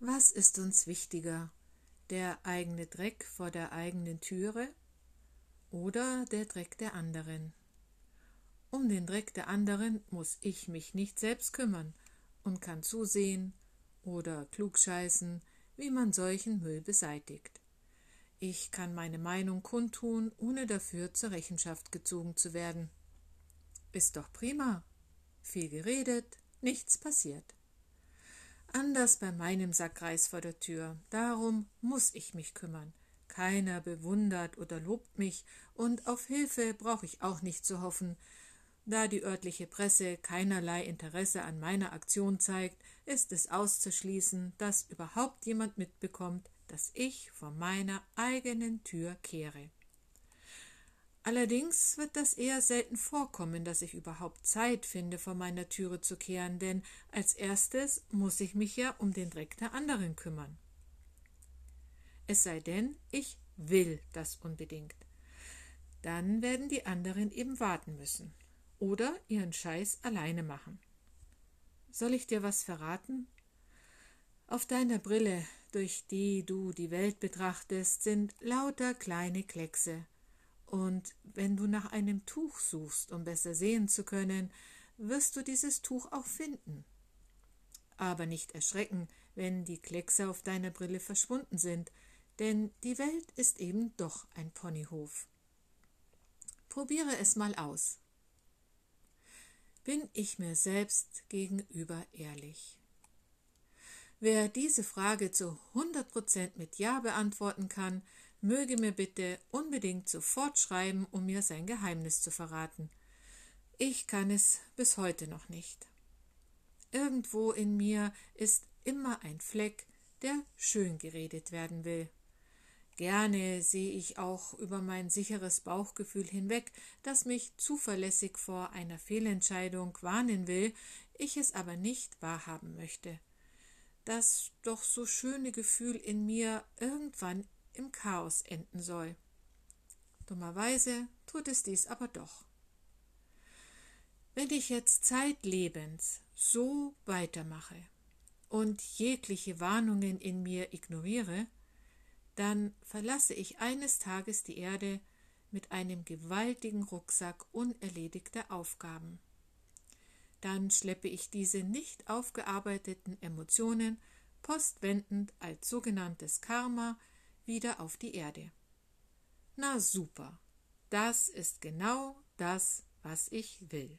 Was ist uns wichtiger, der eigene Dreck vor der eigenen Türe oder der Dreck der anderen? Um den Dreck der anderen muss ich mich nicht selbst kümmern und kann zusehen oder klugscheißen, wie man solchen Müll beseitigt. Ich kann meine Meinung kundtun, ohne dafür zur Rechenschaft gezogen zu werden. Ist doch prima. Viel geredet, nichts passiert. Anders bei meinem Sackreis vor der Tür. Darum muss ich mich kümmern. Keiner bewundert oder lobt mich, und auf Hilfe brauche ich auch nicht zu hoffen, da die örtliche Presse keinerlei Interesse an meiner Aktion zeigt, ist es auszuschließen, dass überhaupt jemand mitbekommt, dass ich vor meiner eigenen Tür kehre. Allerdings wird das eher selten vorkommen, dass ich überhaupt Zeit finde, vor meiner Türe zu kehren, denn als erstes muss ich mich ja um den Dreck der anderen kümmern. Es sei denn, ich will das unbedingt. Dann werden die anderen eben warten müssen oder ihren Scheiß alleine machen. Soll ich dir was verraten? Auf deiner Brille, durch die du die Welt betrachtest, sind lauter kleine Kleckse. Und wenn du nach einem Tuch suchst, um besser sehen zu können, wirst du dieses Tuch auch finden. Aber nicht erschrecken, wenn die Kleckse auf deiner Brille verschwunden sind, denn die Welt ist eben doch ein Ponyhof. Probiere es mal aus bin ich mir selbst gegenüber ehrlich? Wer diese Frage zu 100 Prozent mit Ja beantworten kann, möge mir bitte unbedingt sofort schreiben, um mir sein Geheimnis zu verraten. Ich kann es bis heute noch nicht. Irgendwo in mir ist immer ein Fleck, der schön geredet werden will. Gerne sehe ich auch über mein sicheres Bauchgefühl hinweg, das mich zuverlässig vor einer Fehlentscheidung warnen will, ich es aber nicht wahrhaben möchte. Das doch so schöne Gefühl in mir irgendwann im Chaos enden soll. Dummerweise tut es dies aber doch. Wenn ich jetzt zeitlebens so weitermache und jegliche Warnungen in mir ignoriere, dann verlasse ich eines Tages die Erde mit einem gewaltigen Rucksack unerledigter Aufgaben. Dann schleppe ich diese nicht aufgearbeiteten Emotionen postwendend als sogenanntes Karma wieder auf die Erde. Na super, das ist genau das, was ich will.